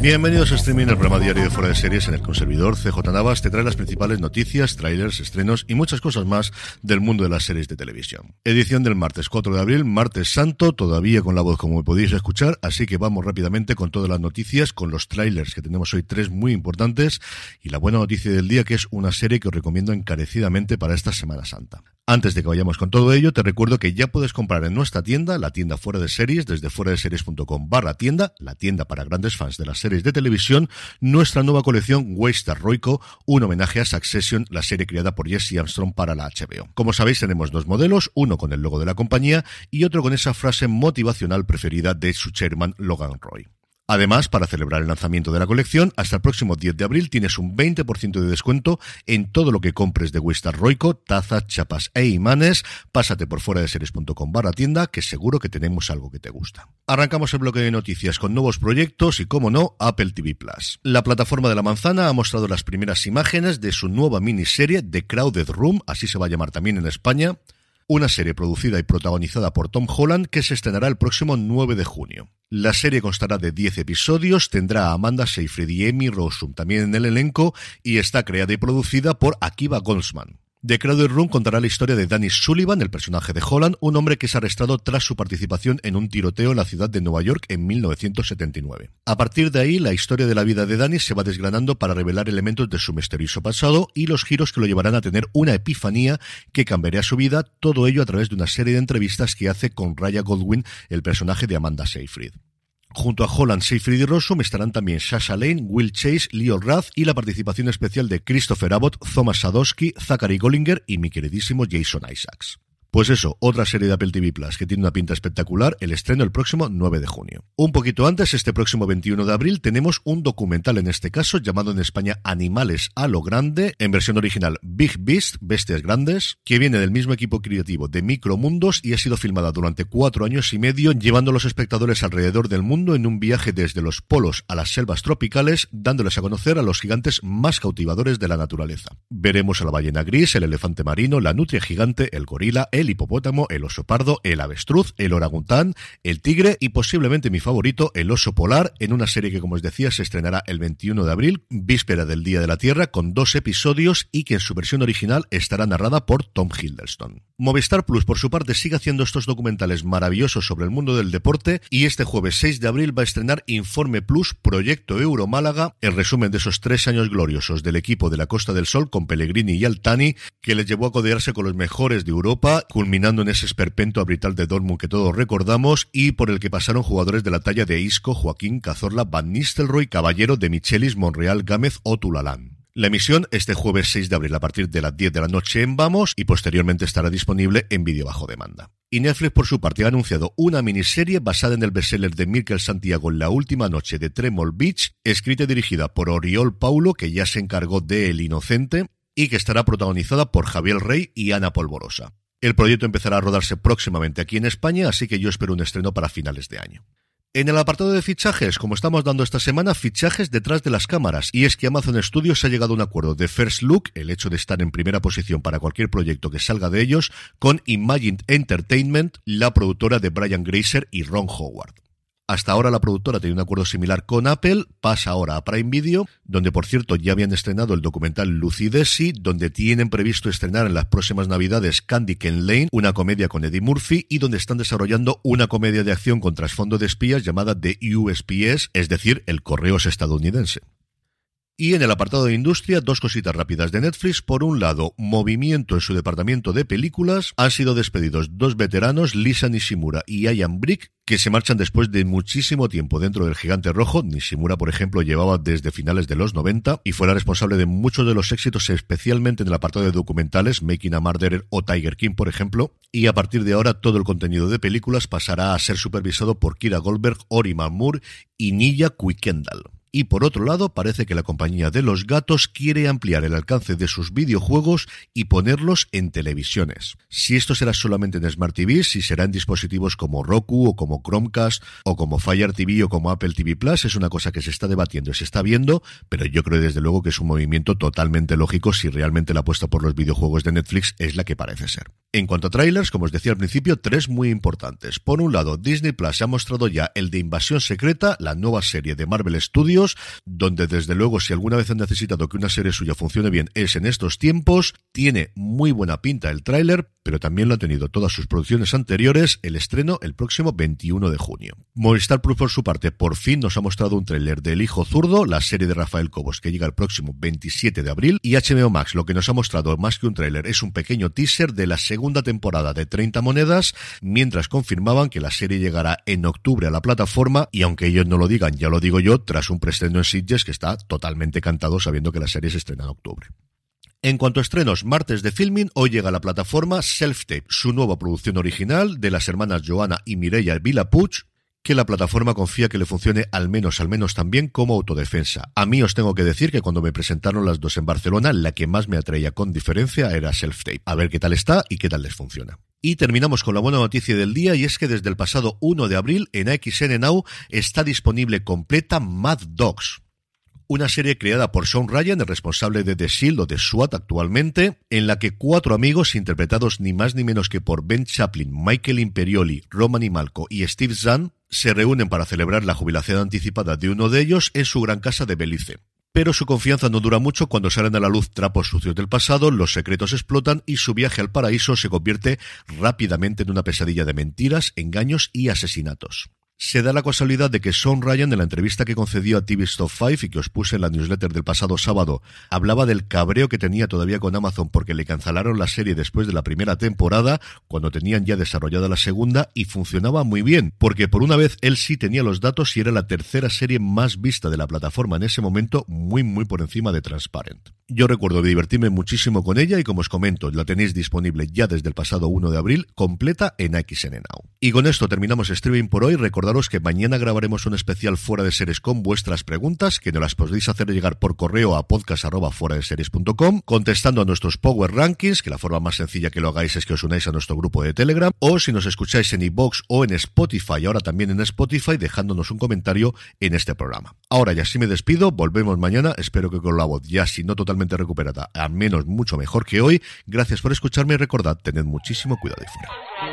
Bienvenidos a Streaming, el programa diario de Fuera de Series en el conservador CJ Navas te trae las principales noticias, trailers, estrenos y muchas cosas más del mundo de las series de televisión. Edición del martes 4 de abril, martes santo, todavía con la voz como podéis escuchar, así que vamos rápidamente con todas las noticias, con los trailers que tenemos hoy tres muy importantes y la buena noticia del día que es una serie que os recomiendo encarecidamente para esta Semana Santa. Antes de que vayamos con todo ello, te recuerdo que ya puedes comprar en nuestra tienda, la tienda Fuera de Series, desde fuera de series.com barra tienda, la tienda para grandes fans de las series de televisión, nuestra nueva colección Waster Roico, un homenaje a Succession, la serie creada por Jesse Armstrong para la HBO. Como sabéis, tenemos dos modelos, uno con el logo de la compañía y otro con esa frase motivacional preferida de su chairman Logan Roy. Además, para celebrar el lanzamiento de la colección, hasta el próximo 10 de abril tienes un 20% de descuento en todo lo que compres de Wistar Roico, tazas, chapas e imanes. Pásate por fuera de series.com barra tienda, que seguro que tenemos algo que te gusta. Arrancamos el bloque de noticias con nuevos proyectos y, como no, Apple TV Plus. La plataforma de la manzana ha mostrado las primeras imágenes de su nueva miniserie The Crowded Room, así se va a llamar también en España una serie producida y protagonizada por Tom Holland que se estrenará el próximo 9 de junio. La serie constará de 10 episodios, tendrá a Amanda Seyfried y Amy Rossum también en el elenco y está creada y producida por Akiva Goldsman. The Crowded Room contará la historia de Danny Sullivan, el personaje de Holland, un hombre que es arrestado tras su participación en un tiroteo en la ciudad de Nueva York en 1979. A partir de ahí, la historia de la vida de Danny se va desgranando para revelar elementos de su misterioso pasado y los giros que lo llevarán a tener una epifanía que cambiará su vida, todo ello a través de una serie de entrevistas que hace con Raya Goldwyn, el personaje de Amanda Seyfried. Junto a Holland, Seyfried y Rossum estarán también Sasha Lane, Will Chase, Leo Rath y la participación especial de Christopher Abbott, Thomas Sadowski, Zachary Gollinger y mi queridísimo Jason Isaacs. Pues eso, otra serie de Apple TV Plus que tiene una pinta espectacular, el estreno el próximo 9 de junio. Un poquito antes, este próximo 21 de abril, tenemos un documental en este caso llamado en España Animales a lo Grande, en versión original Big Beast, Bestias Grandes, que viene del mismo equipo creativo de Micromundos y ha sido filmada durante cuatro años y medio, llevando a los espectadores alrededor del mundo en un viaje desde los polos a las selvas tropicales, dándoles a conocer a los gigantes más cautivadores de la naturaleza. Veremos a la ballena gris, el elefante marino, la nutria gigante, el gorila, el hipopótamo, el oso pardo, el avestruz, el orangután, el tigre y posiblemente mi favorito, el oso polar, en una serie que, como os decía, se estrenará el 21 de abril, víspera del Día de la Tierra, con dos episodios y que en su versión original estará narrada por Tom Hiddleston. Movistar Plus, por su parte, sigue haciendo estos documentales maravillosos sobre el mundo del deporte y este jueves 6 de abril va a estrenar Informe Plus, Proyecto Euro Málaga, el resumen de esos tres años gloriosos del equipo de la Costa del Sol con Pellegrini y Altani, que les llevó a codearse con los mejores de Europa, culminando en ese esperpento abrital de Dortmund que todos recordamos y por el que pasaron jugadores de la talla de Isco, Joaquín, Cazorla, Van Nistelrooy, Caballero, de Michelis, Monreal, Gámez o Tulalán. La emisión este jueves 6 de abril a partir de las 10 de la noche en Vamos y posteriormente estará disponible en vídeo bajo demanda. Y Netflix por su parte ha anunciado una miniserie basada en el bestseller de Mirkel Santiago La última noche de Tremol Beach, escrita y dirigida por Oriol Paulo, que ya se encargó de El Inocente, y que estará protagonizada por Javier Rey y Ana Polvorosa. El proyecto empezará a rodarse próximamente aquí en España, así que yo espero un estreno para finales de año. En el apartado de fichajes, como estamos dando esta semana, fichajes detrás de las cámaras. Y es que Amazon Studios ha llegado a un acuerdo de First Look, el hecho de estar en primera posición para cualquier proyecto que salga de ellos, con Imagine Entertainment, la productora de Brian Grazer y Ron Howard. Hasta ahora la productora tenía un acuerdo similar con Apple, pasa ahora a Prime Video, donde por cierto ya habían estrenado el documental Lucidesi, donde tienen previsto estrenar en las próximas navidades Candy Ken Lane, una comedia con Eddie Murphy, y donde están desarrollando una comedia de acción con trasfondo de espías llamada The USPS, es decir, el Correos estadounidense. Y en el apartado de industria, dos cositas rápidas de Netflix. Por un lado, movimiento en su departamento de películas. Han sido despedidos dos veteranos, Lisa Nishimura y Ian Brick, que se marchan después de muchísimo tiempo dentro del gigante rojo. Nishimura, por ejemplo, llevaba desde finales de los 90 y fue la responsable de muchos de los éxitos, especialmente en el apartado de documentales, Making a Murderer o Tiger King, por ejemplo. Y a partir de ahora, todo el contenido de películas pasará a ser supervisado por Kira Goldberg, Ori Moore y Nilla Kuykendall. Y por otro lado, parece que la compañía de los gatos quiere ampliar el alcance de sus videojuegos y ponerlos en televisiones. Si esto será solamente en Smart TV, si será en dispositivos como Roku o como Chromecast o como Fire TV o como Apple TV Plus, es una cosa que se está debatiendo y se está viendo, pero yo creo desde luego que es un movimiento totalmente lógico si realmente la apuesta por los videojuegos de Netflix es la que parece ser. En cuanto a trailers, como os decía al principio, tres muy importantes. Por un lado, Disney Plus ha mostrado ya el de Invasión Secreta, la nueva serie de Marvel Studios, donde desde luego si alguna vez han necesitado que una serie suya funcione bien es en estos tiempos. Tiene muy buena pinta el tráiler, pero también lo ha tenido todas sus producciones anteriores, el estreno el próximo 21 de junio. Movistar Plus por su parte por fin nos ha mostrado un tráiler de El Hijo Zurdo, la serie de Rafael Cobos que llega el próximo 27 de abril y HBO Max lo que nos ha mostrado más que un tráiler es un pequeño teaser de la segunda temporada de 30 monedas, mientras confirmaban que la serie llegará en octubre a la plataforma y aunque ellos no lo digan, ya lo digo yo, tras un preestreno en Sitges que está totalmente cantado sabiendo que la serie se estrena en octubre. En cuanto a estrenos, martes de filming, hoy llega a la plataforma Self Tape, su nueva producción original de las hermanas Joana y Mireia Vilapuch, que la plataforma confía que le funcione al menos, al menos también como autodefensa. A mí os tengo que decir que cuando me presentaron las dos en Barcelona, la que más me atraía con diferencia era Self Tape. A ver qué tal está y qué tal les funciona. Y terminamos con la buena noticia del día y es que desde el pasado 1 de abril en AXN Now está disponible completa Mad Dogs una serie creada por Sean Ryan, el responsable de The Shield o de SWAT actualmente, en la que cuatro amigos, interpretados ni más ni menos que por Ben Chaplin, Michael Imperioli, Romany Malco y Steve Zahn, se reúnen para celebrar la jubilación anticipada de uno de ellos en su gran casa de Belice. Pero su confianza no dura mucho cuando salen a la luz trapos sucios del pasado, los secretos explotan y su viaje al paraíso se convierte rápidamente en una pesadilla de mentiras, engaños y asesinatos. Se da la casualidad de que Sean Ryan, en la entrevista que concedió a TV Stop 5 y que os puse en la newsletter del pasado sábado, hablaba del cabreo que tenía todavía con Amazon porque le cancelaron la serie después de la primera temporada, cuando tenían ya desarrollada la segunda, y funcionaba muy bien, porque por una vez él sí tenía los datos y era la tercera serie más vista de la plataforma en ese momento, muy muy por encima de Transparent. Yo recuerdo divertirme muchísimo con ella y como os comento, la tenéis disponible ya desde el pasado 1 de abril, completa en XN. Y con esto terminamos streaming por hoy. Recordaros que mañana grabaremos un especial fuera de series con vuestras preguntas, que nos las podéis hacer llegar por correo a podcast.fuera contestando a nuestros Power Rankings, que la forma más sencilla que lo hagáis es que os unáis a nuestro grupo de Telegram, o si nos escucháis en iBox o en Spotify, ahora también en Spotify, dejándonos un comentario en este programa. Ahora ya sí me despido, volvemos mañana, espero que con la voz ya si no totalmente recuperada, al menos mucho mejor que hoy. Gracias por escucharme y recordad, tened muchísimo cuidado y fuera.